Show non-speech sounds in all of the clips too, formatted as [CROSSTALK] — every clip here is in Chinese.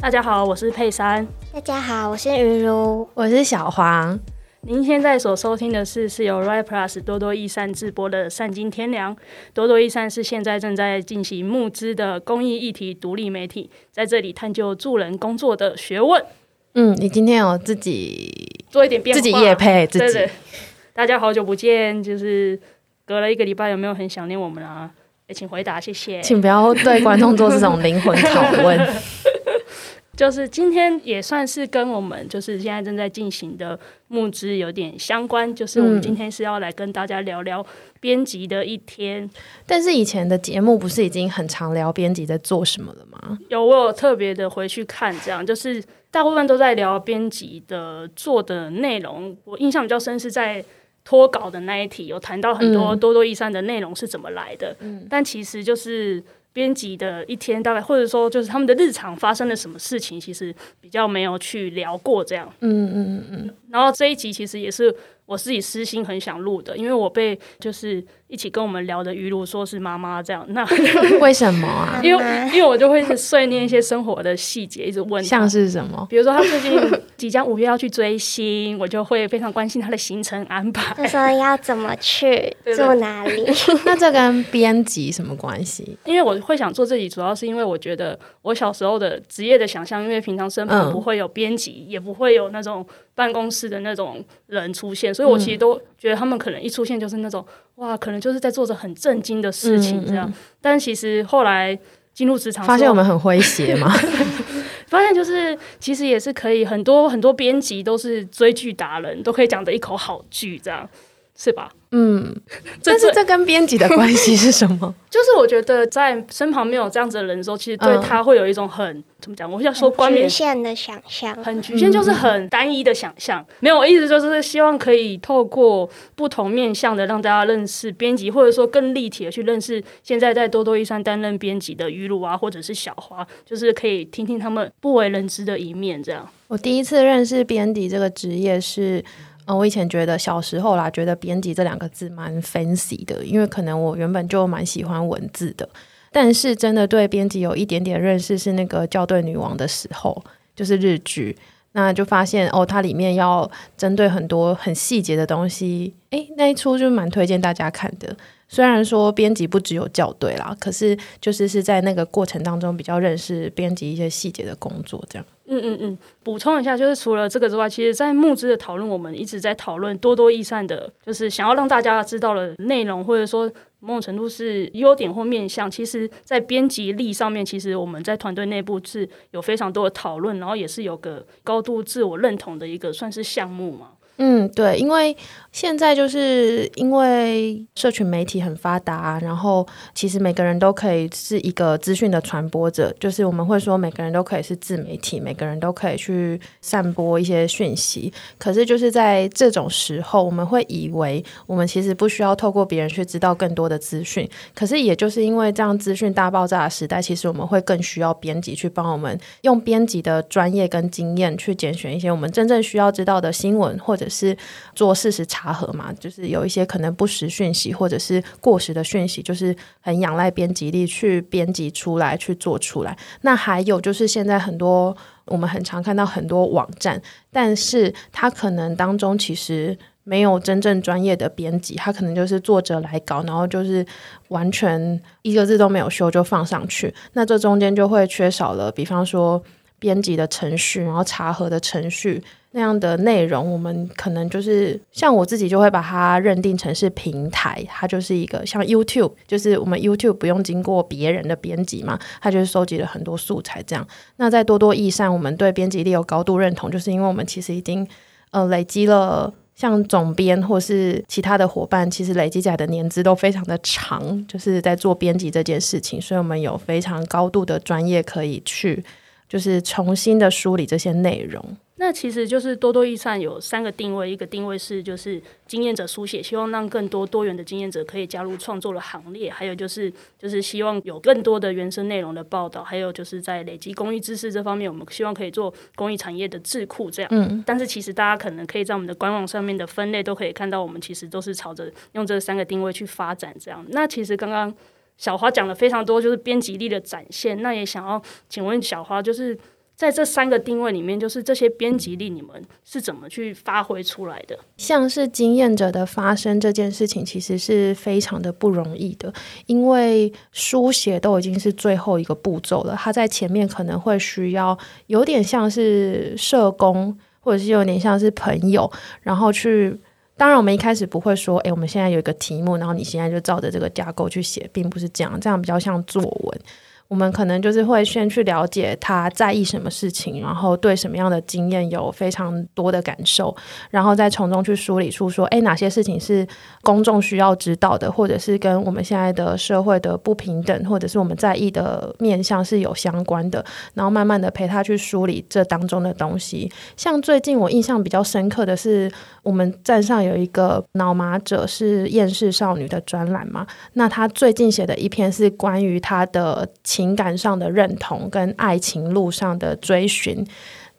大家好，我是佩珊。大家好，我是云如，我是小黄。您现在所收听的是是由 Right Plus 多多益善制播的《善尽天良》。多多益善是现在正在进行募资的公益议题独立媒体，在这里探究助人工作的学问。嗯，你今天有自己做一点变化，自己夜配自己对对。大家好久不见，就是隔了一个礼拜，有没有很想念我们啊？也请回答，谢谢。请不要对观众做这种灵魂拷问。[LAUGHS] 就是今天也算是跟我们就是现在正在进行的募资有点相关，就是我们今天是要来跟大家聊聊编辑的一天。嗯。但是以前的节目不是已经很常聊编辑在做什么了吗？有，我有特别的回去看，这样就是大部分都在聊编辑的做的内容。我印象比较深是在脱稿的那一题，有谈到很多多多益善的内容是怎么来的。嗯，但其实就是。编辑的一天大概，或者说就是他们的日常发生了什么事情，其实比较没有去聊过这样。嗯嗯嗯嗯。然后这一集其实也是我自己私心很想录的，因为我被就是。一起跟我们聊的鱼露说是妈妈这样，那 [LAUGHS] 为什么啊？[LAUGHS] 因为因为我就会碎念一些生活的细节，一直问像是什么？比如说他最近即将五月要去追星，我就会非常关心他的行程安排。他说要怎么去，[LAUGHS] 住哪里？那这跟编辑什么关系？因为我会想做这集，主要是因为我觉得我小时候的职业的想象，因为平常身旁不会有编辑，嗯，也不会有那种办公室的那种人出现，所以我其实都觉得他们可能一出现就是那种。哇，可能就是在做着很震惊的事情这样，嗯嗯、但其实后来进入职场，发现我们很诙谐嘛，[LAUGHS] 发现就是其实也是可以，很多很多编辑都是追剧达人，都可以讲的一口好剧这样，是吧？嗯，[LAUGHS] 但是这跟编辑的 [LAUGHS] 关系是什么？[LAUGHS] 就是我觉得在身旁没有这样子的人的时候，其实对他会有一种很、嗯、怎么讲？我想说观念，局限的想象，很局限，就是很单一的想象。嗯、没有，我意思就是希望可以透过不同面向的让大家认识编辑，或者说更立体的去认识现在在多多益善担任编辑的鱼露啊，或者是小花，就是可以听听他们不为人知的一面。这样，我第一次认识编辑这个职业是。嗯，我以前觉得小时候啦，觉得编辑这两个字蛮 fancy 的，因为可能我原本就蛮喜欢文字的。但是真的对编辑有一点点认识是那个校对女王的时候，就是日剧，那就发现哦，它里面要针对很多很细节的东西，诶，那一出就蛮推荐大家看的。虽然说编辑不只有校对啦，可是就是是在那个过程当中比较认识编辑一些细节的工作，这样。嗯嗯嗯，补充一下，就是除了这个之外，其实，在募资的讨论，我们一直在讨论多多益善的，就是想要让大家知道的内容，或者说某种程度是优点或面向。其实，在编辑力上面，其实我们在团队内部是有非常多的讨论，然后也是有个高度自我认同的一个算是项目嘛。嗯，对，因为现在就是因为社群媒体很发达，然后其实每个人都可以是一个资讯的传播者，就是我们会说每个人都可以是自媒体，每个人都可以去散播一些讯息。可是就是在这种时候，我们会以为我们其实不需要透过别人去知道更多的资讯。可是也就是因为这样资讯大爆炸的时代，其实我们会更需要编辑去帮我们用编辑的专业跟经验去拣选一些我们真正需要知道的新闻或者。是做事实查核嘛，就是有一些可能不实讯息或者是过时的讯息，就是很仰赖编辑力去编辑出来去做出来。那还有就是现在很多我们很常看到很多网站，但是它可能当中其实没有真正专业的编辑，它可能就是作者来搞，然后就是完全一个字都没有修就放上去。那这中间就会缺少了，比方说编辑的程序，然后查核的程序。那样的内容，我们可能就是像我自己就会把它认定成是平台，它就是一个像 YouTube，就是我们 YouTube 不用经过别人的编辑嘛，它就是收集了很多素材这样。那在多多益善，我们对编辑力有高度认同，就是因为我们其实已经呃累积了像总编或是其他的伙伴，其实累积起来的年资都非常的长，就是在做编辑这件事情，所以我们有非常高度的专业可以去就是重新的梳理这些内容。那那其实就是多多益善有三个定位，一个定位是就是经验者书写，希望让更多多元的经验者可以加入创作的行列，还有就是就是希望有更多的原生内容的报道，还有就是在累积公益知识这方面，我们希望可以做公益产业的智库这样。嗯。但是其实大家可能可以在我们的官网上面的分类都可以看到，我们其实都是朝着用这三个定位去发展这样。那其实刚刚小花讲了非常多，就是编辑力的展现。那也想要请问小花，就是。在这三个定位里面，就是这些编辑力，你们是怎么去发挥出来的？像是经验者的发声这件事情，其实是非常的不容易的，因为书写都已经是最后一个步骤了，他在前面可能会需要有点像是社工，或者是有点像是朋友，然后去。当然，我们一开始不会说，诶，我们现在有一个题目，然后你现在就照着这个架构去写，并不是这样，这样比较像作文。我们可能就是会先去了解他在意什么事情，然后对什么样的经验有非常多的感受，然后再从中去梳理出说，哎，哪些事情是公众需要知道的，或者是跟我们现在的社会的不平等，或者是我们在意的面向是有相关的，然后慢慢的陪他去梳理这当中的东西。像最近我印象比较深刻的是，我们站上有一个脑麻者是厌世少女的专栏嘛，那他最近写的一篇是关于他的。情感上的认同跟爱情路上的追寻，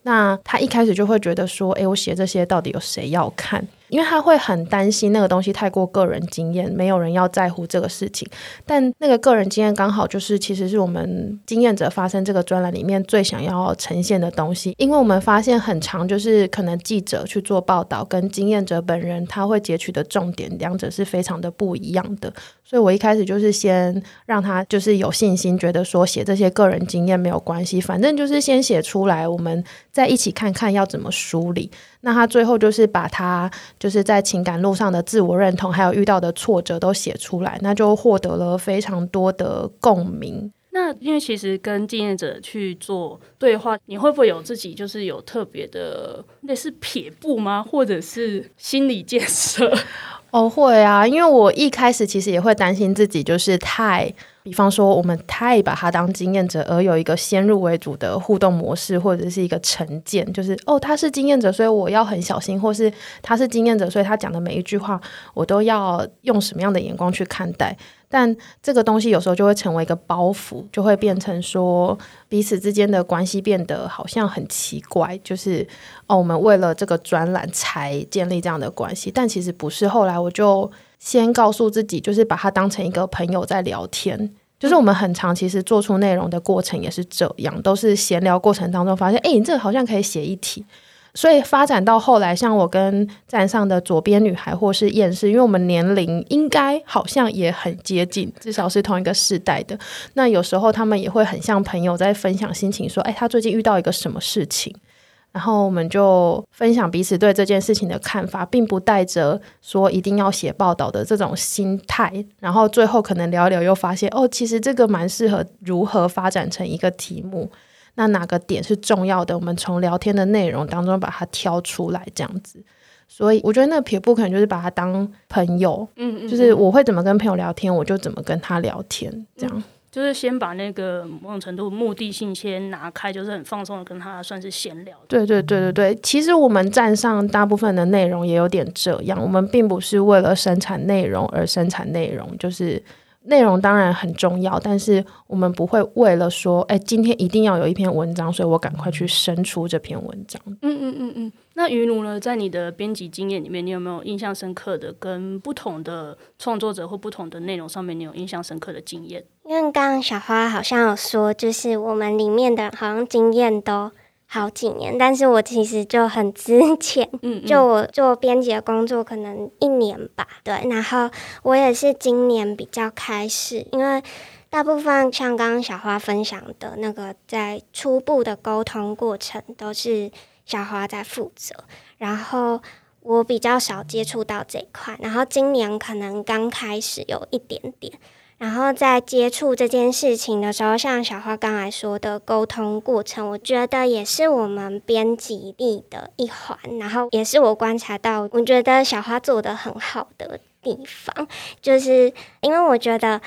那他一开始就会觉得说：“诶，我写这些到底有谁要看？”因为他会很担心那个东西太过个人经验，没有人要在乎这个事情。但那个个人经验刚好就是，其实是我们经验者发生这个专栏里面最想要呈现的东西。因为我们发现很长，就是可能记者去做报道，跟经验者本人他会截取的重点，两者是非常的不一样的。所以我一开始就是先让他就是有信心，觉得说写这些个人经验没有关系，反正就是先写出来，我们再一起看看要怎么梳理。那他最后就是把他就是在情感路上的自我认同，还有遇到的挫折都写出来，那就获得了非常多的共鸣。那因为其实跟经验者去做对话，你会不会有自己就是有特别的类似撇步吗？或者是心理建设？[LAUGHS] 哦，会啊，因为我一开始其实也会担心自己就是太。比方说，我们太把他当经验者，而有一个先入为主的互动模式，或者是一个成见，就是哦，他是经验者，所以我要很小心，或是他是经验者，所以他讲的每一句话，我都要用什么样的眼光去看待。但这个东西有时候就会成为一个包袱，就会变成说彼此之间的关系变得好像很奇怪，就是哦，我们为了这个专栏才建立这样的关系，但其实不是。后来我就。先告诉自己，就是把他当成一个朋友在聊天。就是我们很长其实做出内容的过程也是这样，都是闲聊过程当中发现，哎，你这个好像可以写一题。所以发展到后来，像我跟站上的左边女孩或是厌世，因为我们年龄应该好像也很接近，至少是同一个世代的。那有时候他们也会很像朋友在分享心情，说，哎，他最近遇到一个什么事情。然后我们就分享彼此对这件事情的看法，并不带着说一定要写报道的这种心态。然后最后可能聊一聊，又发现哦，其实这个蛮适合如何发展成一个题目。那哪个点是重要的？我们从聊天的内容当中把它挑出来，这样子。所以我觉得那个撇步可能就是把它当朋友，嗯，嗯，就是我会怎么跟朋友聊天，我就怎么跟他聊天，这样。就是先把那个某种程度目的性先拿开，就是很放松的跟他算是闲聊。对对对对对，其实我们站上大部分的内容也有点这样，我们并不是为了生产内容而生产内容，就是。内容当然很重要，但是我们不会为了说，哎，今天一定要有一篇文章，所以我赶快去生出这篇文章。嗯嗯嗯嗯。那于奴呢，在你的编辑经验里面，你有没有印象深刻的跟不同的创作者或不同的内容上面，你有印象深刻的经验？因为刚刚小花好像有说，就是我们里面的好像经验都。好几年，但是我其实就很之前，嗯，[LAUGHS] 就我做编辑的工作可能一年吧，对，然后我也是今年比较开始，因为大部分像刚刚小花分享的那个，在初步的沟通过程都是小花在负责，然后我比较少接触到这一块，然后今年可能刚开始有一点点。然后在接触这件事情的时候，像小花刚才说的沟通过程，我觉得也是我们编辑力的一环，然后也是我观察到，我觉得小花做得很好的地方，就是因为我觉得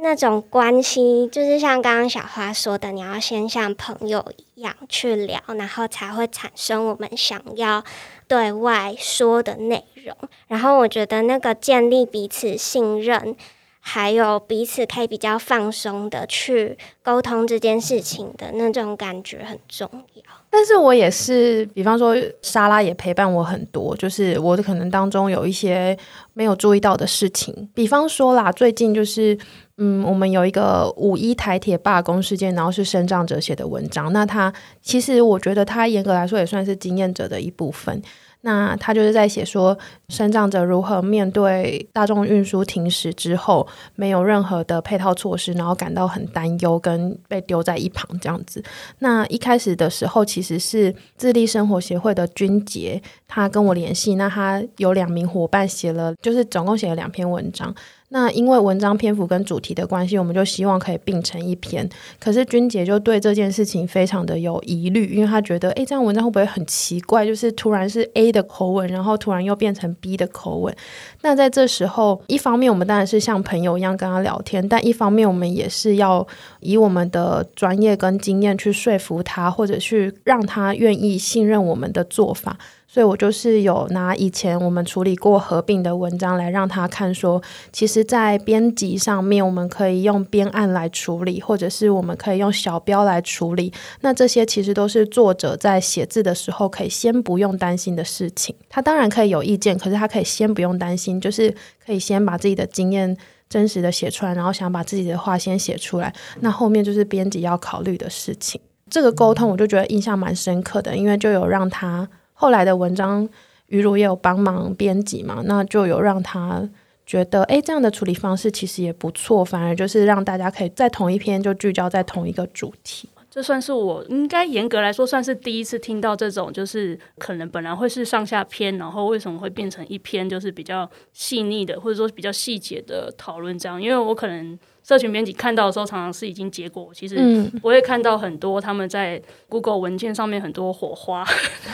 那种关系，就是像刚刚小花说的，你要先像朋友一样去聊，然后才会产生我们想要对外说的内容。然后我觉得那个建立彼此信任，还有彼此可以比较放松的去沟通这件事情的那种感觉很重要。但是我也是，比方说莎拉也陪伴我很多，就是我的可能当中有一些没有注意到的事情，比方说啦，最近就是。嗯，我们有一个五一台铁罢工事件，然后是生长者写的文章。那他其实我觉得他严格来说也算是经验者的一部分。那他就是在写说，生长者如何面对大众运输停驶之后，没有任何的配套措施，然后感到很担忧，跟被丢在一旁这样子。那一开始的时候，其实是自立生活协会的君杰，他跟我联系。那他有两名伙伴写了，就是总共写了两篇文章。那因为文章篇幅跟主题的关系，我们就希望可以并成一篇。可是君姐就对这件事情非常的有疑虑，因为她觉得，诶，这样文章会不会很奇怪？就是突然是 A 的口吻，然后突然又变成 B 的口吻。那在这时候，一方面我们当然是像朋友一样跟他聊天，但一方面我们也是要以我们的专业跟经验去说服他，或者去让他愿意信任我们的做法。所以我就是有拿以前我们处理过合并的文章来让他看，说其实，在编辑上面我们可以用编案来处理，或者是我们可以用小标来处理。那这些其实都是作者在写字的时候可以先不用担心的事情。他当然可以有意见，可是他可以先不用担心，就是可以先把自己的经验真实的写出来，然后想把自己的话先写出来。那后面就是编辑要考虑的事情。这个沟通我就觉得印象蛮深刻的，因为就有让他。后来的文章，于如也有帮忙编辑嘛，那就有让他觉得，哎，这样的处理方式其实也不错，反而就是让大家可以在同一篇就聚焦在同一个主题。这算是我应该严格来说算是第一次听到这种，就是可能本来会是上下篇，然后为什么会变成一篇，就是比较细腻的，或者说比较细节的讨论这样，因为我可能。社群编辑看到的时候，常常是已经结果。其实我也看到很多他们在 Google 文件上面很多火花。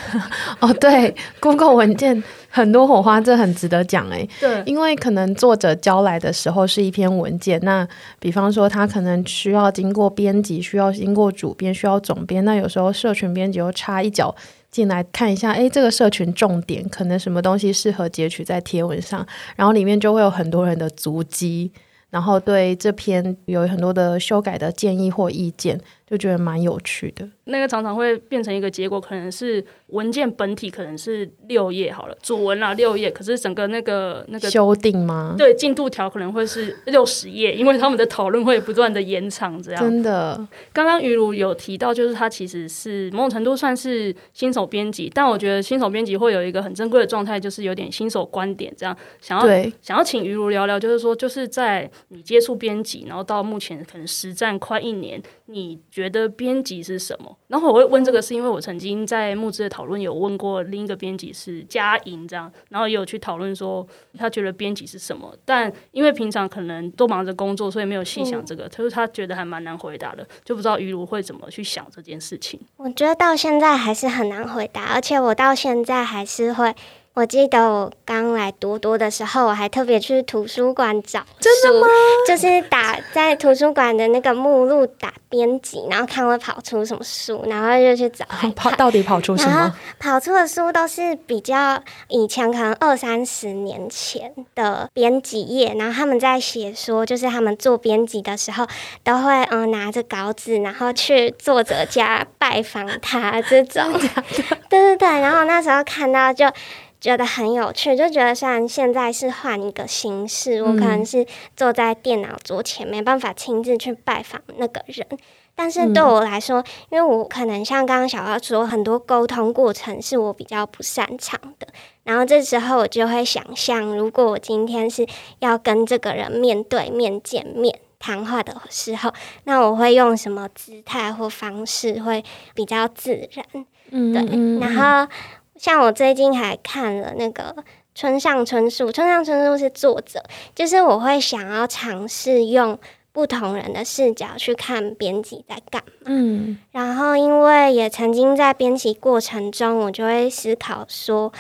[LAUGHS] 哦，对，Google 文件很多火花，这很值得讲诶。对，因为可能作者交来的时候是一篇文件，那比方说他可能需要经过编辑，需要经过主编，需要总编。那有时候社群编辑又插一脚进来看一下，诶，这个社群重点可能什么东西适合截取在贴文上，然后里面就会有很多人的足迹。然后对这篇有很多的修改的建议或意见，就觉得蛮有趣的。那个常常会变成一个结果，可能是文件本体可能是六页好了，主文啊六页，可是整个那个那个修订吗？对，进度条可能会是六十页，因为他们的讨论会不断的延长，这样。真的，刚刚于如有提到，就是他其实是某种程度算是新手编辑，但我觉得新手编辑会有一个很珍贵的状态，就是有点新手观点，这样想要对想要请于如聊聊，就是说就是在你接触编辑，然后到目前可能实战快一年，你觉得编辑是什么？然后我会问这个，是因为我曾经在募资的讨论有问过另一个编辑是佳莹这样，然后也有去讨论说他觉得编辑是什么，但因为平常可能都忙着工作，所以没有细想这个。他说他觉得还蛮难回答的，就不知道于如会怎么去想这件事情。我觉得到现在还是很难回答，而且我到现在还是会。我记得我刚来多多的时候，我还特别去图书馆找书，真的吗？就是打在图书馆的那个目录打编辑，然后看会跑出什么书，然后就去找。[LAUGHS] 跑到底跑出什么？跑出的书都是比较以前可能二三十年前的编辑页，然后他们在写说，就是他们做编辑的时候都会嗯拿着稿子，然后去作者家拜访他这种。[LAUGHS] 对对对，然后那时候看到就。觉得很有趣，就觉得虽然现在是换一个形式，我可能是坐在电脑桌前，没办法亲自去拜访那个人，但是对我来说，因为我可能像刚刚小花说，很多沟通过程是我比较不擅长的，然后这时候我就会想象，如果我今天是要跟这个人面对面见面谈话的时候，那我会用什么姿态或方式会比较自然？嗯，对，然后。像我最近还看了那个村上春树，村上春树是作者，就是我会想要尝试用不同人的视角去看编辑在干嘛。嗯，然后因为也曾经在编辑过程中，我就会思考说，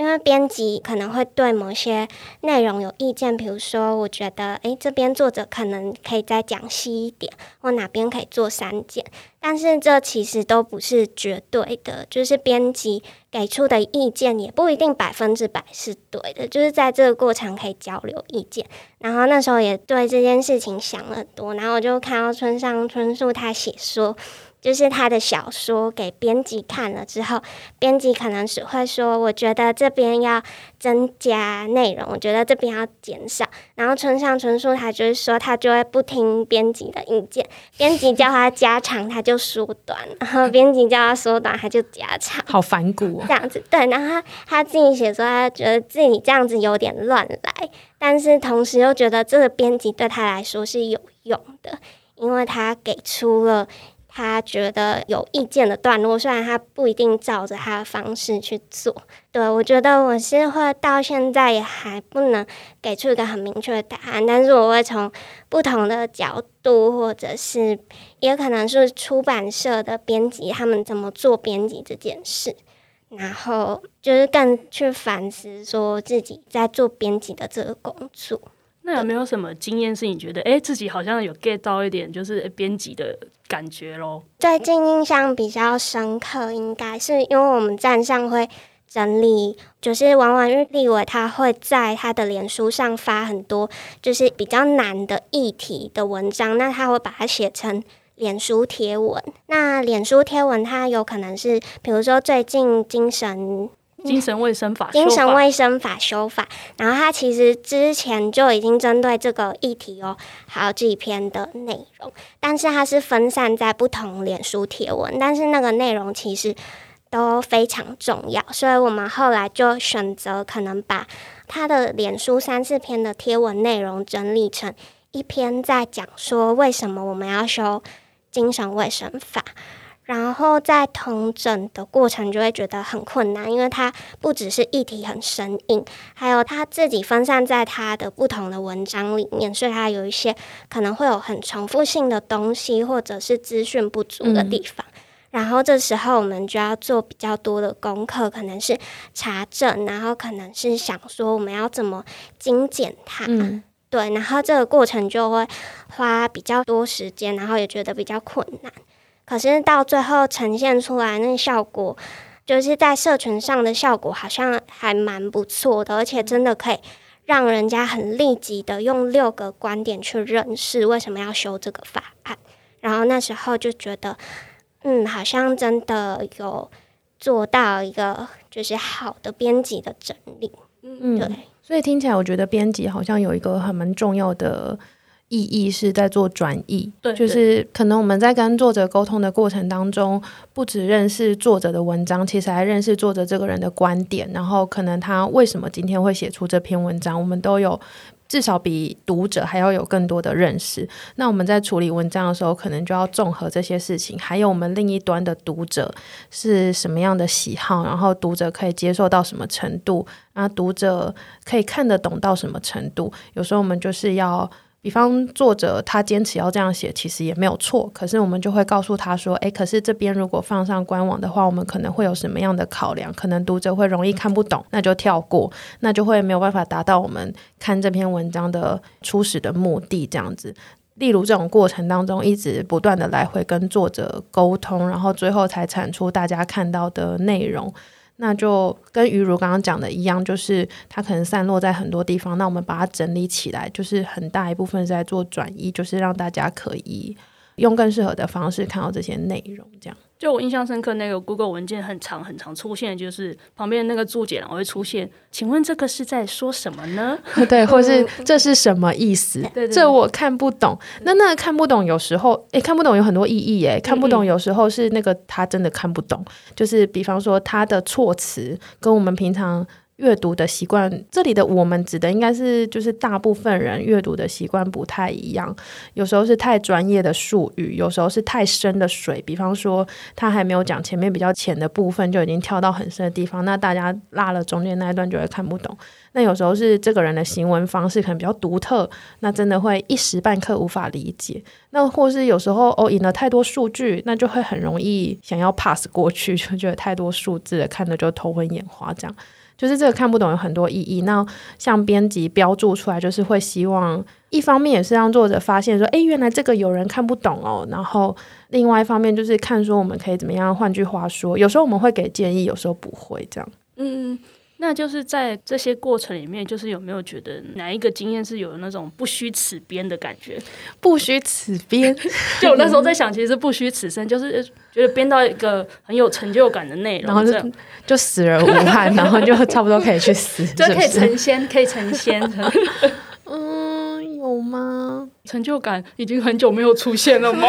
因为编辑可能会对某些内容有意见，比如说，我觉得，诶，这边作者可能可以再讲细一点，或哪边可以做删减。但是这其实都不是绝对的，就是编辑给出的意见也不一定百分之百是对的，就是在这个过程可以交流意见。然后那时候也对这件事情想了很多，然后我就看到村上春树他写说。就是他的小说给编辑看了之后，编辑可能只会说：“我觉得这边要增加内容，我觉得这边要减少。”然后村上春树他就是说，他就会不听编辑的意见，编辑叫他加长，他就缩短；然后编辑叫他缩短，他就加长。好反骨哦，这样子对。然后他他自己写说，他觉得自己这样子有点乱来，但是同时又觉得这个编辑对他来说是有用的，因为他给出了。他觉得有意见的段落，虽然他不一定照着他的方式去做，对，我觉得我是会到现在也还不能给出一个很明确的答案，但是我会从不同的角度，或者是也可能是出版社的编辑他们怎么做编辑这件事，然后就是更去反思说自己在做编辑的这个工作。那有没有什么经验是你觉得，哎，自己好像有 get 到一点，就是编辑的感觉咯？最近印象比较深刻，应该是因为我们站上会整理，就是往往日立伟他会在他的脸书上发很多就是比较难的议题的文章，那他会把它写成脸书贴文。那脸书贴文它有可能是，比如说最近精神。精神卫生法，精神卫生法修法，然后它其实之前就已经针对这个议题有好几篇的内容，但是它是分散在不同脸书贴文，但是那个内容其实都非常重要，所以我们后来就选择可能把它的脸书三四篇的贴文内容整理成一篇，在讲说为什么我们要修精神卫生法。然后在同整的过程就会觉得很困难，因为它不只是议题很生硬，还有它自己分散在它的不同的文章里面，所以它有一些可能会有很重复性的东西，或者是资讯不足的地方。嗯。然后这时候我们就要做比较多的功课，可能是查证，然后可能是想说我们要怎么精简它。嗯。对，然后这个过程就会花比较多时间，然后也觉得比较困难。可是到最后呈现出来那效果，就是在社群上的效果好像还蛮不错的，而且真的可以让人家很立即的用六个观点去认识为什么要修这个法案。然后那时候就觉得，嗯，好像真的有做到一个就是好的编辑的整理。嗯，对。所以听起来，我觉得编辑好像有一个很蛮重要的。意义是在做转译，对，就是可能我们在跟作者沟通的过程当中，不只认识作者的文章，其实还认识作者这个人的观点，然后可能他为什么今天会写出这篇文章，我们都有至少比读者还要有更多的认识。那我们在处理文章的时候，可能就要综合这些事情，还有我们另一端的读者是什么样的喜好，然后读者可以接受到什么程度，然后读者可以看得懂到什么程度。有时候我们就是要。比方作者他坚持要这样写，其实也没有错。可是我们就会告诉他说：“诶，可是这边如果放上官网的话，我们可能会有什么样的考量？可能读者会容易看不懂，那就跳过，那就会没有办法达到我们看这篇文章的初始的目的。这样子，例如这种过程当中，一直不断的来回跟作者沟通，然后最后才产出大家看到的内容。”那就跟于如刚刚讲的一样，就是它可能散落在很多地方，那我们把它整理起来，就是很大一部分是在做转移，就是让大家可以用更适合的方式看到这些内容，这样。就我印象深刻，那个 Google 文件很长很长，出现就是旁边那个注解，然后会出现，请问这个是在说什么呢？[LAUGHS] 对，或是这是什么意思？对，这我看不懂。那那个看不懂，有时候诶，看不懂有很多意义诶，看不懂有时候是那个他真的看不懂，就是比方说他的措辞跟我们平常。阅读的习惯，这里的我们指的应该是就是大部分人阅读的习惯不太一样，有时候是太专业的术语，有时候是太深的水。比方说，他还没有讲前面比较浅的部分，就已经跳到很深的地方，那大家落了中间那一段就会看不懂。那有时候是这个人的行文方式可能比较独特，那真的会一时半刻无法理解。那或是有时候哦引了太多数据，那就会很容易想要 pass 过去，就觉得太多数字了，看的就头昏眼花这样。就是这个看不懂有很多意义。那像编辑标注出来，就是会希望一方面也是让作者发现说，哎，原来这个有人看不懂哦。然后另外一方面就是看说我们可以怎么样。换句话说，有时候我们会给建议，有时候不会这样。嗯。那就是在这些过程里面，就是有没有觉得哪一个经验是有那种不虚此编的感觉？不虚此编，[LAUGHS] 就我那时候在想，其实是不虚此生，就是觉得编到一个很有成就感的内容，然后就就死而无憾，[LAUGHS] 然后就差不多可以去死，就可以成仙，可以成仙。[LAUGHS] 嗯，有吗？成就感已经很久没有出现了吗？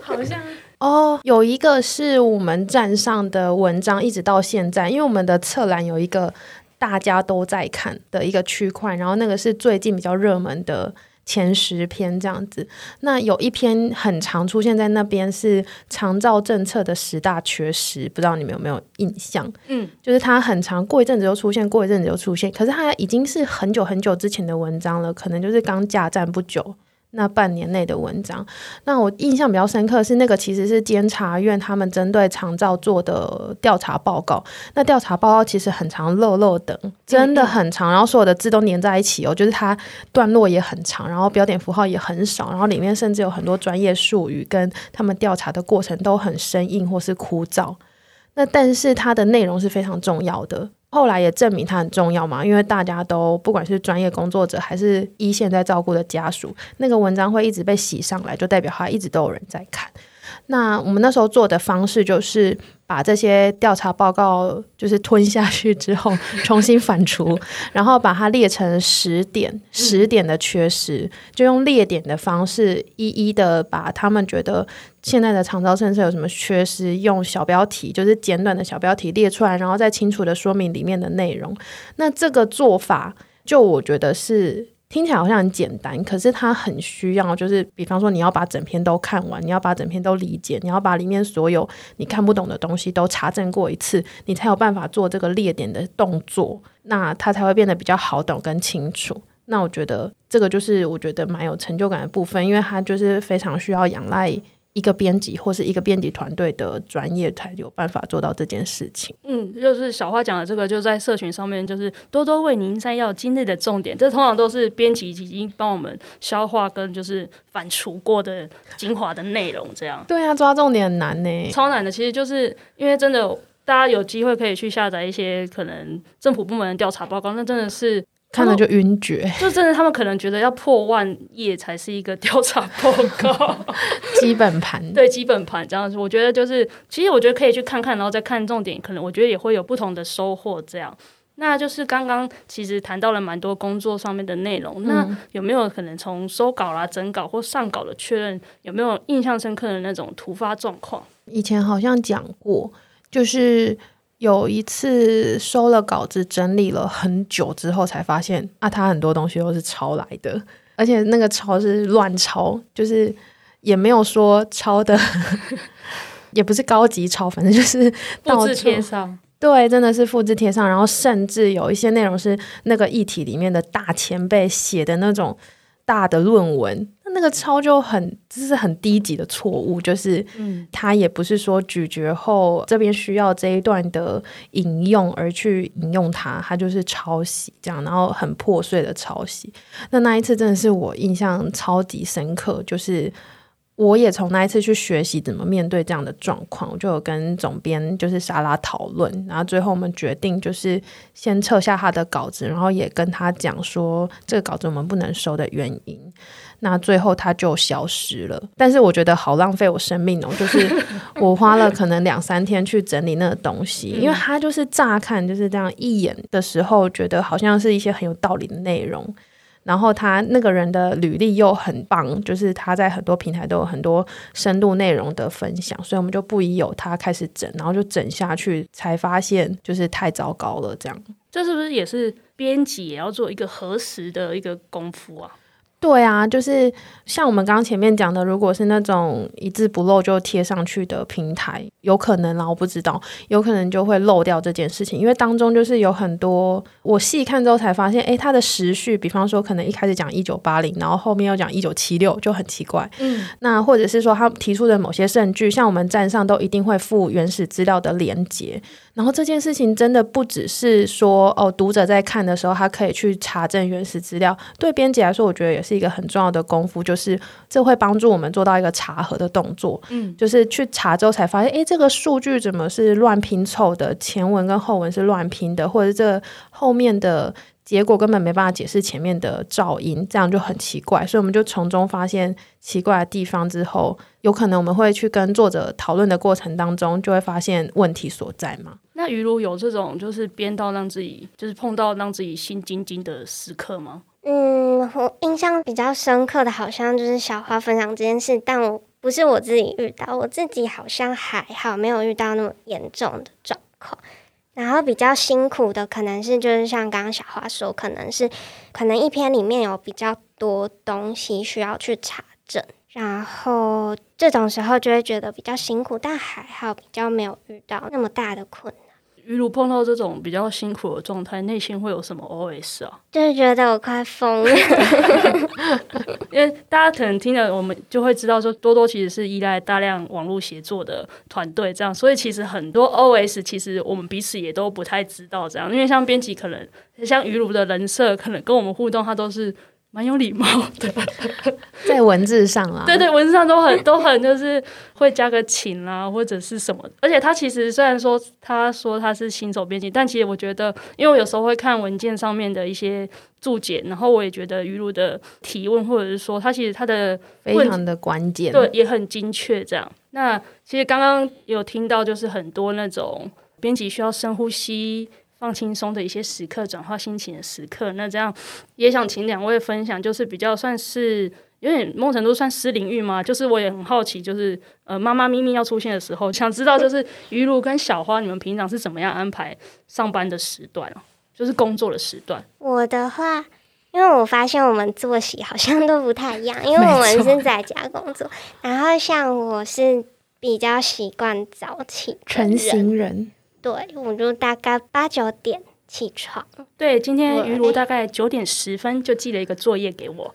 好像。哦，oh, 有一个是我们站上的文章，一直到现在，因为我们的侧栏有一个大家都在看的一个区块，然后那个是最近比较热门的前十篇这样子。那有一篇很常出现在那边是长照政策的十大缺失，不知道你们有没有印象？嗯，就是它很长，过一阵子又出现，过一阵子又出现，可是它已经是很久很久之前的文章了，可能就是刚架站不久。那半年内的文章，那我印象比较深刻是那个，其实是监察院他们针对长照做的调查报告。那调查报告其实很长，漏漏等，真的很长，然后所有的字都粘在一起哦，就是它段落也很长，然后标点符号也很少，然后里面甚至有很多专业术语，跟他们调查的过程都很生硬或是枯燥。那但是它的内容是非常重要的。后来也证明它很重要嘛，因为大家都不管是专业工作者还是一线在照顾的家属，那个文章会一直被洗上来，就代表它一直都有人在看。那我们那时候做的方式就是把这些调查报告就是吞下去之后重新反刍，[LAUGHS] 然后把它列成十点，十点的缺失，就用列点的方式一一的把他们觉得现在的长招政策有什么缺失，用小标题就是简短的小标题列出来，然后再清楚的说明里面的内容。那这个做法，就我觉得是。听起来好像很简单，可是它很需要，就是比方说你要把整篇都看完，你要把整篇都理解，你要把里面所有你看不懂的东西都查证过一次，你才有办法做这个列点的动作，那它才会变得比较好懂跟清楚。那我觉得这个就是我觉得蛮有成就感的部分，因为它就是非常需要仰赖。一个编辑或是一个编辑团队的专业才有办法做到这件事情。嗯，就是小花讲的这个，就在社群上面，就是多多为您摘要今日的重点。这通常都是编辑已经帮我们消化跟就是反刍过的精华的内容。这样对啊，抓重点很难呢，超难的。其实就是因为真的，大家有机会可以去下载一些可能政府部门的调查报告，那真的是。看了就晕厥，就真的他们可能觉得要破万页才是一个调查报告，[LAUGHS] 基本盘对基本盘这样子。我觉得就是，其实我觉得可以去看看，然后再看重点，可能我觉得也会有不同的收获。这样，那就是刚刚其实谈到了蛮多工作上面的内容，嗯、那有没有可能从收稿啦、整稿或上稿的确认，有没有印象深刻的那种突发状况？以前好像讲过，就是。有一次收了稿子，整理了很久之后，才发现啊，他很多东西都是抄来的，而且那个抄是乱抄，就是也没有说抄的，[LAUGHS] 也不是高级抄，反正就是复制贴上。对，真的是复制贴上，然后甚至有一些内容是那个议题里面的大前辈写的那种大的论文。那那个抄就很，这是很低级的错误，就是嗯，他也不是说咀嚼后这边需要这一段的引用而去引用它，它就是抄袭这样，然后很破碎的抄袭。那那一次真的是我印象超级深刻，就是。我也从那一次去学习怎么面对这样的状况，我就有跟总编就是莎拉讨论，然后最后我们决定就是先撤下他的稿子，然后也跟他讲说这个稿子我们不能收的原因。那最后他就消失了，但是我觉得好浪费我生命哦，就是 [LAUGHS] 我花了可能两三天去整理那个东西，因为他就是乍看就是这样一眼的时候，觉得好像是一些很有道理的内容。然后他那个人的履历又很棒，就是他在很多平台都有很多深度内容的分享，所以我们就不宜有他开始整，然后就整下去，才发现就是太糟糕了。这样，这是不是也是编辑也要做一个核实的一个功夫啊？对啊，就是像我们刚刚前面讲的，如果是那种一字不漏就贴上去的平台，有可能啦，我不知道，有可能就会漏掉这件事情，因为当中就是有很多，我细看之后才发现，诶，它的时序，比方说可能一开始讲一九八零，然后后面又讲一九七六，就很奇怪。嗯，那或者是说他提出的某些证据，像我们站上都一定会附原始资料的连接。然后这件事情真的不只是说哦，读者在看的时候，他可以去查证原始资料。对编辑来说，我觉得也是一个很重要的功夫，就是这会帮助我们做到一个查核的动作。嗯，就是去查之后才发现，诶，这个数据怎么是乱拼凑的？前文跟后文是乱拼的，或者这后面的。结果根本没办法解释前面的噪音，这样就很奇怪，所以我们就从中发现奇怪的地方之后，有可能我们会去跟作者讨论的过程当中，就会发现问题所在嘛。那于如有这种就是编到让自己就是碰到让自己心惊惊的时刻吗？嗯，我印象比较深刻的好像就是小花分享这件事，但我不是我自己遇到，我自己好像还好，没有遇到那么严重的状况。然后比较辛苦的可能是，就是像刚刚小花说，可能是可能一篇里面有比较多东西需要去查证，然后这种时候就会觉得比较辛苦，但还好比较没有遇到那么大的困难。于如碰到这种比较辛苦的状态，内心会有什么 OS 啊？就是觉得我快疯了，[LAUGHS] 因为大家可能听了我们就会知道说，多多其实是依赖大量网络协作的团队，这样，所以其实很多 OS 其实我们彼此也都不太知道这样，因为像编辑可能像于如的人设，可能跟我们互动，他都是。蛮有礼貌的，[LAUGHS] 在文字上啦，对对，文字上都很 [LAUGHS] 都很就是会加个请啦，或者是什么。而且他其实虽然说他说他是新手编辑，但其实我觉得，因为我有时候会看文件上面的一些注解，然后我也觉得于如的提问或者是说他其实他的非常的关键，对，也很精确。这样，那其实刚刚有听到就是很多那种编辑需要深呼吸。放轻松的一些时刻，转化心情的时刻。那这样也想请两位分享，就是比较算是有点某种程度算私领域嘛。就是我也很好奇，就是呃，妈妈咪咪要出现的时候，想知道就是于露跟小花，你们平常是怎么样安排上班的时段，就是工作的时段。我的话，因为我发现我们作息好像都不太一样，因为我们是在家工作，然后像我是比较习惯早起，晨型人。对，我就大概八九点起床。对，今天于如大概九点十分就寄了一个作业给我。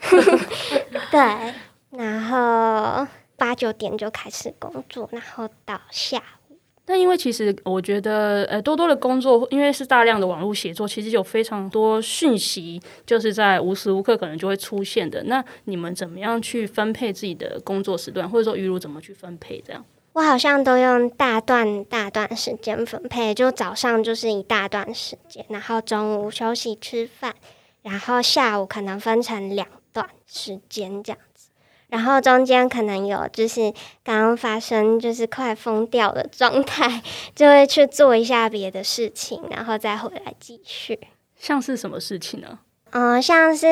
对，[LAUGHS] 然后八九点就开始工作，然后到下午。那因为其实我觉得，呃，多多的工作，因为是大量的网络写作，其实有非常多讯息，就是在无时无刻可能就会出现的。那你们怎么样去分配自己的工作时段，或者说于如怎么去分配这样？我好像都用大段大段时间分配，就早上就是一大段时间，然后中午休息吃饭，然后下午可能分成两段时间这样子，然后中间可能有就是刚刚发生就是快疯掉的状态，就会去做一下别的事情，然后再回来继续。像是什么事情呢？嗯、呃，像是。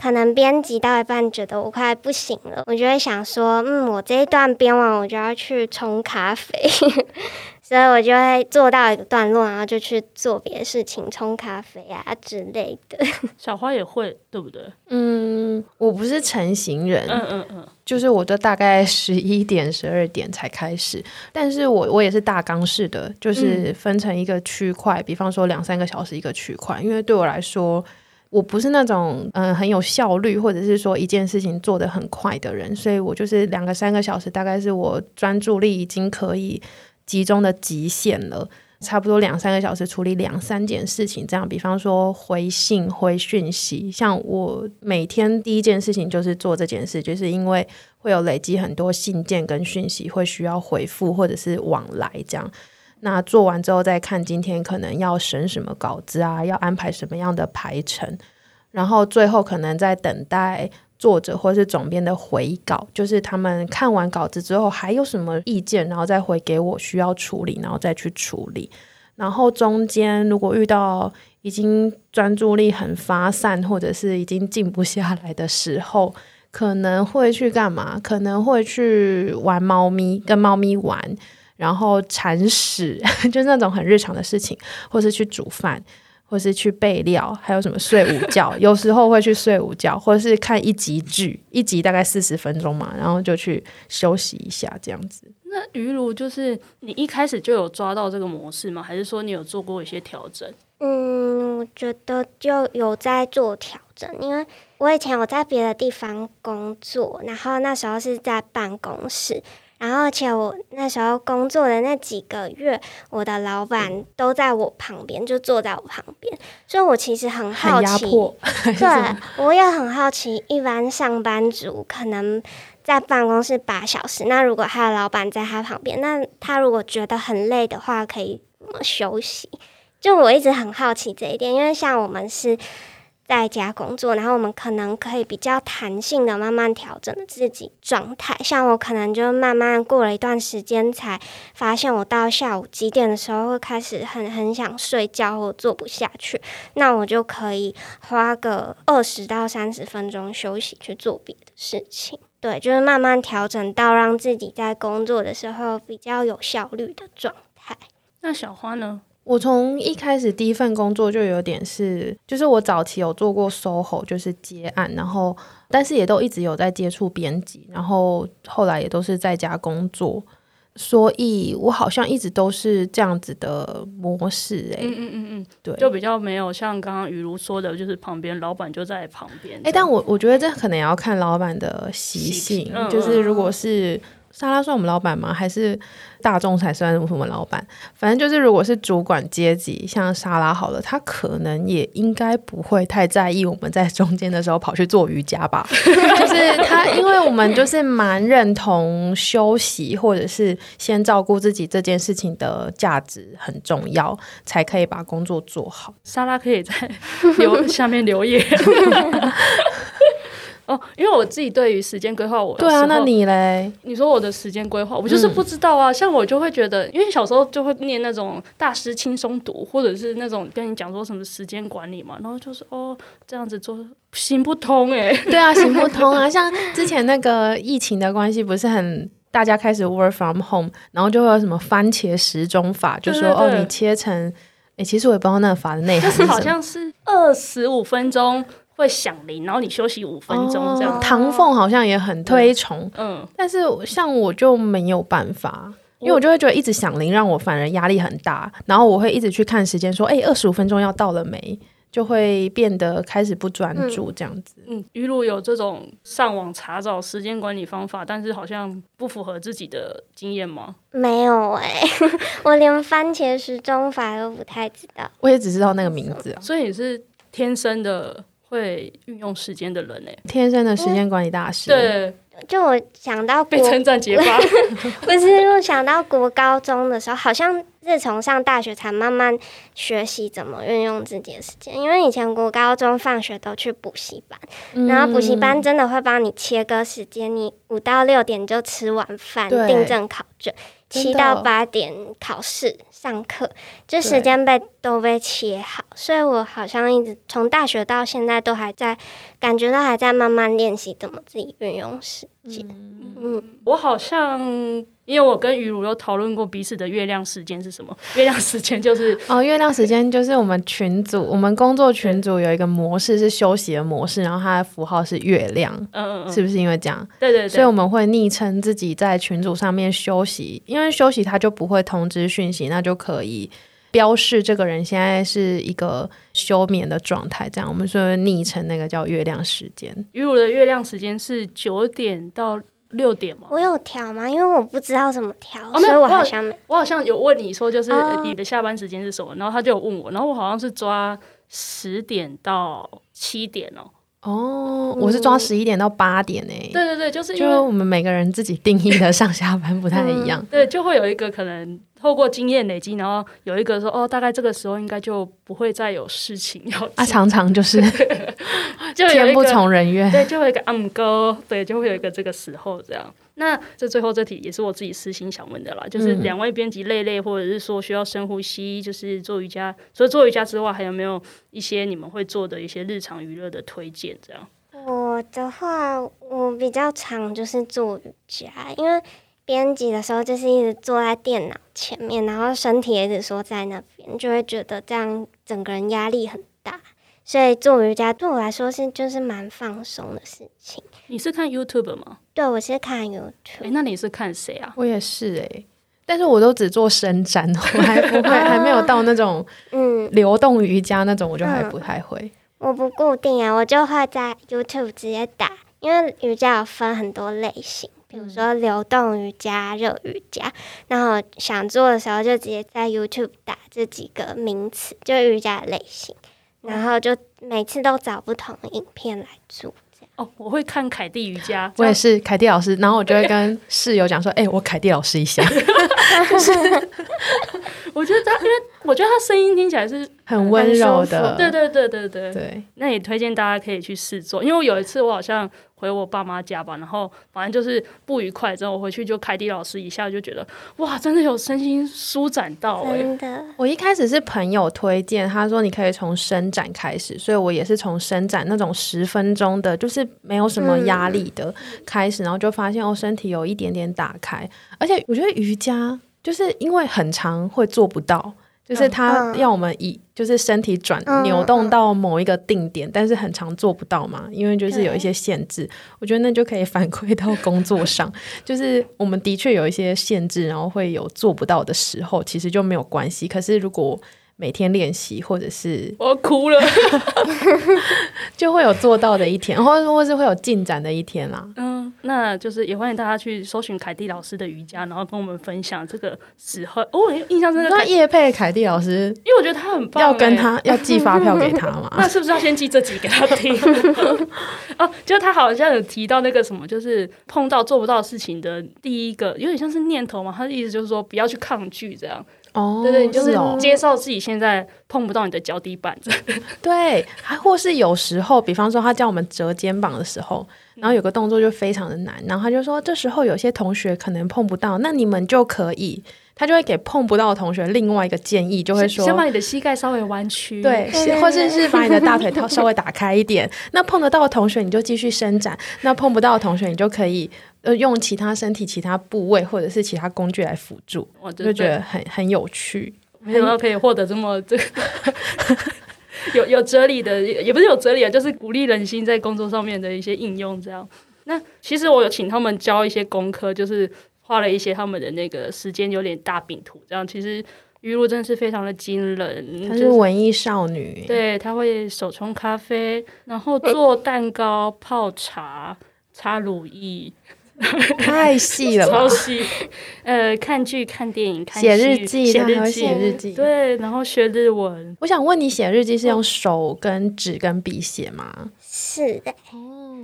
可能编辑到一半，觉得我快不行了，我就会想说，嗯，我这一段编完，我就要去冲咖啡，[LAUGHS] 所以我就会做到一个段落，然后就去做别的事情，冲咖啡啊之类的。[LAUGHS] 小花也会，对不对？嗯，我不是成型人，嗯嗯嗯，就是我都大概十一点、十二点才开始，但是我我也是大纲式的，就是分成一个区块，嗯、比方说两三个小时一个区块，因为对我来说。我不是那种嗯很有效率，或者是说一件事情做得很快的人，所以我就是两个三个小时，大概是我专注力已经可以集中的极限了。差不多两三个小时处理两三件事情，这样，比方说回信、回讯息，像我每天第一件事情就是做这件事，就是因为会有累积很多信件跟讯息会需要回复或者是往来这样。那做完之后再看今天可能要审什么稿子啊，要安排什么样的排程，然后最后可能在等待作者或是总编的回稿，就是他们看完稿子之后还有什么意见，然后再回给我需要处理，然后再去处理。然后中间如果遇到已经专注力很发散，或者是已经静不下来的时候，可能会去干嘛？可能会去玩猫咪，跟猫咪玩。然后铲屎，[LAUGHS] 就是那种很日常的事情，或是去煮饭，或是去备料，还有什么睡午觉，有时候会去睡午觉，或者是看一集剧，一集大概四十分钟嘛，然后就去休息一下这样子。那鱼如就是你一开始就有抓到这个模式吗？还是说你有做过一些调整？嗯，我觉得就有在做调整，因为我以前有在别的地方工作，然后那时候是在办公室。然后，而且我那时候工作的那几个月，我的老板都在我旁边，就坐在我旁边，所以我其实很好奇，[LAUGHS] 对，我也很好奇，一般上班族可能在办公室八小时，那如果他的老板在他旁边，那他如果觉得很累的话，可以怎么休息？就我一直很好奇这一点，因为像我们是。在家工作，然后我们可能可以比较弹性的慢慢调整自己状态。像我可能就慢慢过了一段时间，才发现我到下午几点的时候会开始很很想睡觉或做不下去，那我就可以花个二十到三十分钟休息去做别的事情。对，就是慢慢调整到让自己在工作的时候比较有效率的状态。那小花呢？我从一开始第一份工作就有点是，就是我早期有做过 SOHO，就是接案，然后但是也都一直有在接触编辑，然后后来也都是在家工作，所以我好像一直都是这样子的模式，欸，哎，嗯嗯嗯嗯，对，就比较没有像刚刚雨如说的，就是旁边老板就在旁边，哎，欸，但我我觉得这可能也要看老板的习性，嗯，就是如果是。莎拉算我们老板吗？还是大众才算我们老板？反正就是，如果是主管阶级，像莎拉好了，他可能也应该不会太在意我们在中间的时候跑去做瑜伽吧。[LAUGHS] 就是他，因为我们就是蛮认同休息，或者是先照顾自己这件事情的价值很重要，才可以把工作做好。莎拉可以在留 [LAUGHS] 下面留言。哦，因为我自己对于时间规划，我对啊，那你嘞？你说我的时间规划，我就是不知道啊。嗯、像我就会觉得，因为小时候就会念那种大师轻松读，或者是那种跟你讲说什么时间管理嘛，然后就是哦这样子做行不通哎、欸。对啊，行不通啊。像之前那个疫情的关系，不是很大家开始 work from home，然后就会有什么番茄时钟法，就说对对对哦你切成哎、欸，其实我也不知道那个法的内涵是什么，好像是二十五分钟。会响铃，然后你休息五分钟这样。哦、唐凤好像也很推崇，嗯，但是像我就没有办法，因为我就会觉得一直响铃让我反而压力很大，然后我会一直去看时间，说，哎，二十五分钟要到了没？就会变得开始不专注这样子。嗯，于如有这种上网查找时间管理方法，但是好像不符合自己的经验吗？没有哎、欸，[LAUGHS] 我连番茄时钟法都不太知道。我也只知道那个名字，所以你是天生的。会运用时间的人呢，天生的时间管理大师。对，就我想到被称赞结巴，[LAUGHS] 不是我想到国高中的时候，好像是从上大学才慢慢学习怎么运用自己的时间。因为以前国高中放学都去补习班，嗯、然后补习班真的会帮你切割时间，你五到六点就吃完饭，订正考卷。七到八点考试上课，就时间被都被切好，所以我好像一直从大学到现在都还在，感觉到还在慢慢练习怎么自己运用时间。嗯，嗯，我好像。因为我跟于如有讨论过彼此的月亮时间是什么？[LAUGHS] 月亮时间就是哦，月亮时间就是我们群组，我们工作群组有一个模式是休息的模式，然后它的符号是月亮，嗯嗯嗯，是不是因为这样？对对对，所以我们会昵称自己在群组上面休息，因为休息它就不会通知讯息，那就可以标示这个人现在是一个休眠的状态。这样我们说昵称那个叫月亮时间。于如的月亮时间是九点到。六点吗？我有调吗？因为我不知道怎么调，哦、所以我好像我，我好像有问你说，就是你的下班时间是什么？哦、然后他就有问我，然后我好像是抓十点到七点哦。哦，我是抓十一点到八点诶、嗯。对对对，就是因为我们每个人自己定义的上下班不太一样。嗯、对，就会有一个可能透过经验累积，然后有一个说哦，大概这个时候应该就不会再有事情要。啊，常常就是 [LAUGHS] 就天不从人愿，对，就会一个暗哥，对，就会有一个这个时候这样。那这最后这题也是我自己私心想问的啦，就是两位编辑累累，或者是说需要深呼吸，就是做瑜伽。除了做瑜伽之外，还有没有一些你们会做的一些日常娱乐的推荐？这样？我的话，我比较常就是做瑜伽，因为编辑的时候，就是一直坐在电脑前面，然后身体也一直缩在那边，就会觉得这样整个人压力很大。所以做瑜伽对我来说是就是蛮放松的事情。你是看 YouTube 吗？对，我是看 YouTube。哎，那你是看谁啊？我也是哎、欸，但是我都只做伸展，[LAUGHS] 我还不会，[LAUGHS] 还没有到那种嗯流动瑜伽那种，我就还不太会。嗯、我不固定啊，我就会在 YouTube 直接打，因为瑜伽有分很多类型，比如说流动瑜伽、热瑜伽，然后想做的时候就直接在 YouTube 打这几个名词，就瑜伽的类型。然后就每次都找不同的影片来做，这样哦。我会看凯蒂瑜伽，[LAUGHS] 我也是凯蒂老师。然后我就会跟室友讲说：“哎、欸，我凯蒂老师一下。[LAUGHS] ”就是我觉得他，因为我觉得他声音听起来是很温柔的。对对对对对对。那也推荐大家可以去试做，因为我有一次我好像。回我爸妈家吧，然后反正就是不愉快。之后我回去就凯蒂老师一下就觉得哇，真的有身心舒展到哎、欸。真的，我一开始是朋友推荐，他说你可以从伸展开始，所以我也是从伸展那种十分钟的，就是没有什么压力的开始，嗯、然后就发现哦，身体有一点点打开，而且我觉得瑜伽就是因为很长会做不到。就是他要我们以就是身体转扭动到某一个定点，但是很常做不到嘛，因为就是有一些限制。我觉得那就可以反馈到工作上，[LAUGHS] 就是我们的确有一些限制，然后会有做不到的时候，其实就没有关系。可是如果每天练习，或者是我哭了，[LAUGHS] [LAUGHS] 就会有做到的一天，或或是会有进展的一天啦。嗯，那就是也欢迎大家去搜寻凯蒂老师的瑜伽，然后跟我们分享这个时候。哦，印象深刻。那叶佩凯蒂老师，因为我觉得他很棒，要跟他要寄发票给他嘛？[LAUGHS] 那是不是要先寄这集给他听？哦，就他好像有提到那个什么，就是碰到做不到事情的第一个，有点像是念头嘛。他的意思就是说，不要去抗拒这样。哦，对对，就是接受自己现在碰不到你的脚底板子。[LAUGHS] 对，还或是有时候，比方说他叫我们折肩膀的时候，然后有个动作就非常的难，然后他就说这时候有些同学可能碰不到，那你们就可以。他就会给碰不到的同学另外一个建议，就会说：先把你的膝盖稍微弯曲，对，[LAUGHS] 或者是把你的大腿套稍微打开一点。那碰得到的同学，你就继续伸展；那碰不到的同学，你就可以呃用其他身体其他部位或者是其他工具来辅助。我就觉得很很有趣，没想到 [LAUGHS] 可以获得这么这个有有哲理的，也不是有哲理啊，就是鼓励人心在工作上面的一些应用。这样，那其实我有请他们教一些功课，就是。画了一些他们的那个时间有点大饼图，这样其实于露真的是非常的惊人。她是文艺少女，就是、对，她会手冲咖啡，然后做蛋糕、泡茶、擦乳液，[LAUGHS] 太细了，超细。呃，看剧、看电影、看写日记、写日记、写日记，对，然后学日文。我想问你，写日记是用手跟纸跟笔写吗？是的。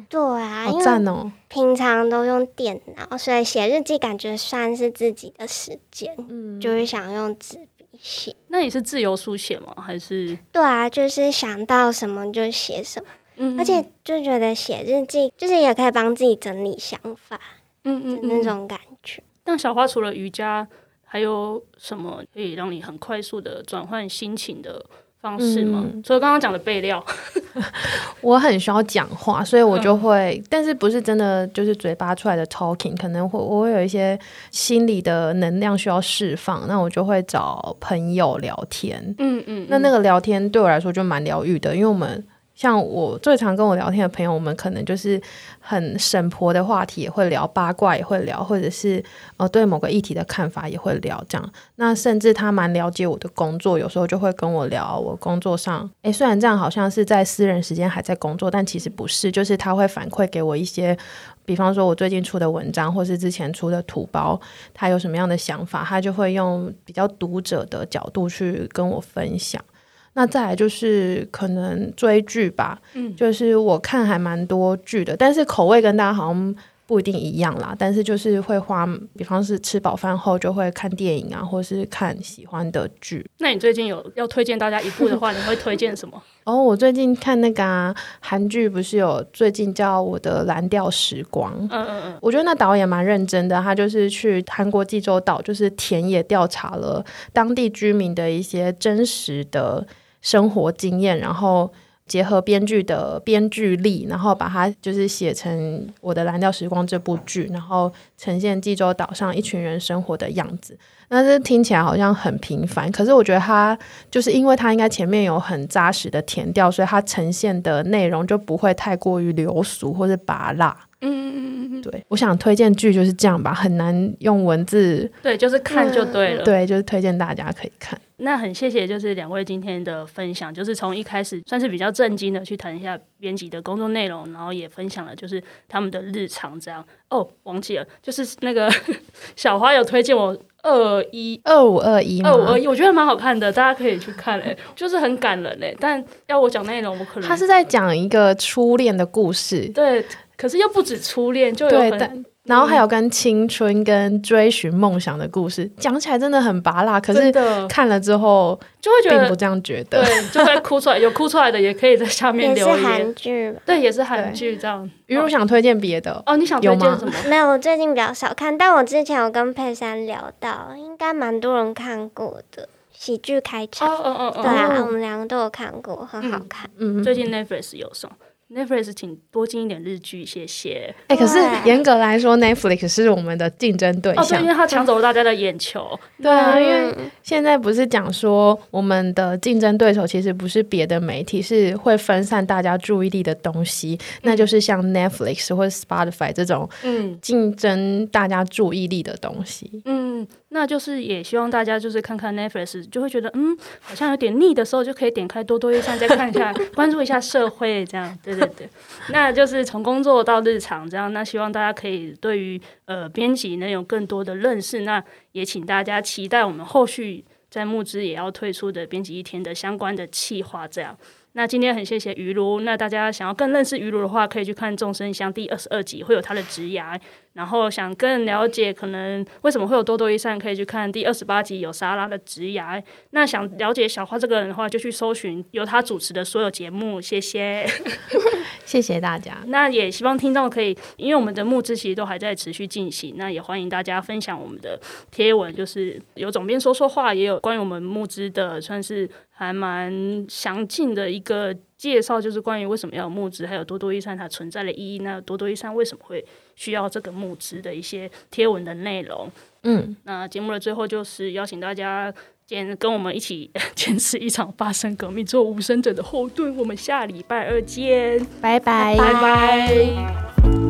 对啊，好赞哦！平常都用电脑，所以写日记感觉算是自己的时间，嗯，就是想用纸笔写。那你是自由书写吗？还是？对啊，就是想到什么就写什么，嗯，而且就觉得写日记就是也可以帮自己整理想法，嗯嗯，那种感觉。那小花除了瑜伽，还有什么可以让你很快速的转换心情的？方式吗？嗯、所以刚刚讲的备料，[LAUGHS] 我很需要讲话，所以我就会，嗯、[LAUGHS] 但是不是真的就是嘴巴出来的 talking，可能会我会有一些心理的能量需要释放，那我就会找朋友聊天。嗯嗯，嗯，那那个聊天对我来说就蛮疗愈的，因为我们。像我最常跟我聊天的朋友，我们可能就是很神婆的话题也会聊，八卦也会聊，或者是呃对某个议题的看法也会聊这样。那甚至他蛮了解我的工作，有时候就会跟我聊我工作上。诶，虽然这样好像是在私人时间还在工作，但其实不是，就是他会反馈给我一些，比方说我最近出的文章，或是之前出的图包，他有什么样的想法，他就会用比较读者的角度去跟我分享。那再来就是可能追剧吧，嗯，就是我看还蛮多剧的，但是口味跟大家好像不一定一样啦。但是就是会花，比方是吃饱饭后就会看电影啊，或是看喜欢的剧。那你最近有要推荐大家一部的话，你会推荐什么？[LAUGHS] 哦，我最近看那个啊，韩剧，不是有最近叫我的蓝调时光？嗯嗯嗯，我觉得那导演蛮认真的，他就是去韩国济州岛，就是田野调查了当地居民的一些真实的。生活经验，然后结合编剧的编剧力，然后把它就是写成《我的蓝调时光》这部剧，然后呈现济州岛上一群人生活的样子。那这听起来好像很平凡，可是我觉得它就是因为它应该前面有很扎实的填调，所以它呈现的内容就不会太过于流俗或者拔辣。嗯嗯嗯嗯，对，我想推荐剧就是这样吧，很难用文字。对，就是看就对了。对，就是推荐大家可以看。那很谢谢，就是两位今天的分享，就是从一开始算是比较震惊的去谈一下编辑的工作内容，然后也分享了就是他们的日常这样。哦，忘记了，就是那个 [LAUGHS] 小花有推荐我二一二五二一二五二一，我觉得蛮好看的，大家可以去看诶，就是很感人诶。但要我讲内容，我可能他是在讲一个初恋的故事，对。可是又不止初恋，就有很，对，然后还有跟青春、跟追寻梦想的故事，讲起来真的很拔辣。可是看了之后就会觉得并不这样觉得，对，就会哭出来。[LAUGHS] 有哭出来的也可以在下面留言。也是韩剧，对，也是韩剧这样。比如想推荐别的哦，你想推荐什么？没有，我最近比较少看，但我之前有跟佩珊聊到，应该蛮多人看过的喜剧开场。哦哦哦，对啊，我们两个都有看过，很好看。嗯，最近 Netflix 有送。Netflix 请多进一点日剧，谢谢。哎、欸，可是严格来说，Netflix 是我们的竞争对象，哦、对，因为它抢走了大家的眼球。对啊，因为现在不是讲说我们的竞争对手其实不是别的媒体，是会分散大家注意力的东西，嗯、那就是像 Netflix 或者 Spotify 这种，嗯，竞争大家注意力的东西。嗯，那就是也希望大家就是看看 Netflix，就会觉得嗯，好像有点腻的时候，就可以点开多多益善再看一下，[LAUGHS] 关注一下社会这样。对。对对，那就是从工作到日常这样。那希望大家可以对于呃编辑能有更多的认识。那也请大家期待我们后续在募资也要推出的编辑一天的相关的企划这样。那今天很谢谢鱼庐。那大家想要更认识鱼庐的话，可以去看《众生相》第二十二集，会有他的职涯。然后想更了解可能为什么会有多多益善，可以去看第二十八集有莎拉的职涯。那想了解小花这个人的话，就去搜寻由他主持的所有节目。谢谢，谢谢大家。那也希望听众可以，因为我们的募资其实都还在持续进行。那也欢迎大家分享我们的贴文，就是有总编说说话，也有关于我们募资的，算是还蛮详尽的一个介绍，就是关于为什么要有募资，还有多多益善它存在的意义。那多多益善为什么会？需要这个募资的一些贴文的内容，嗯，那节目的最后就是邀请大家，坚跟我们一起 [LAUGHS] 坚持一场发生革命，做无声者的后盾。我们下礼拜二见，拜拜，拜拜。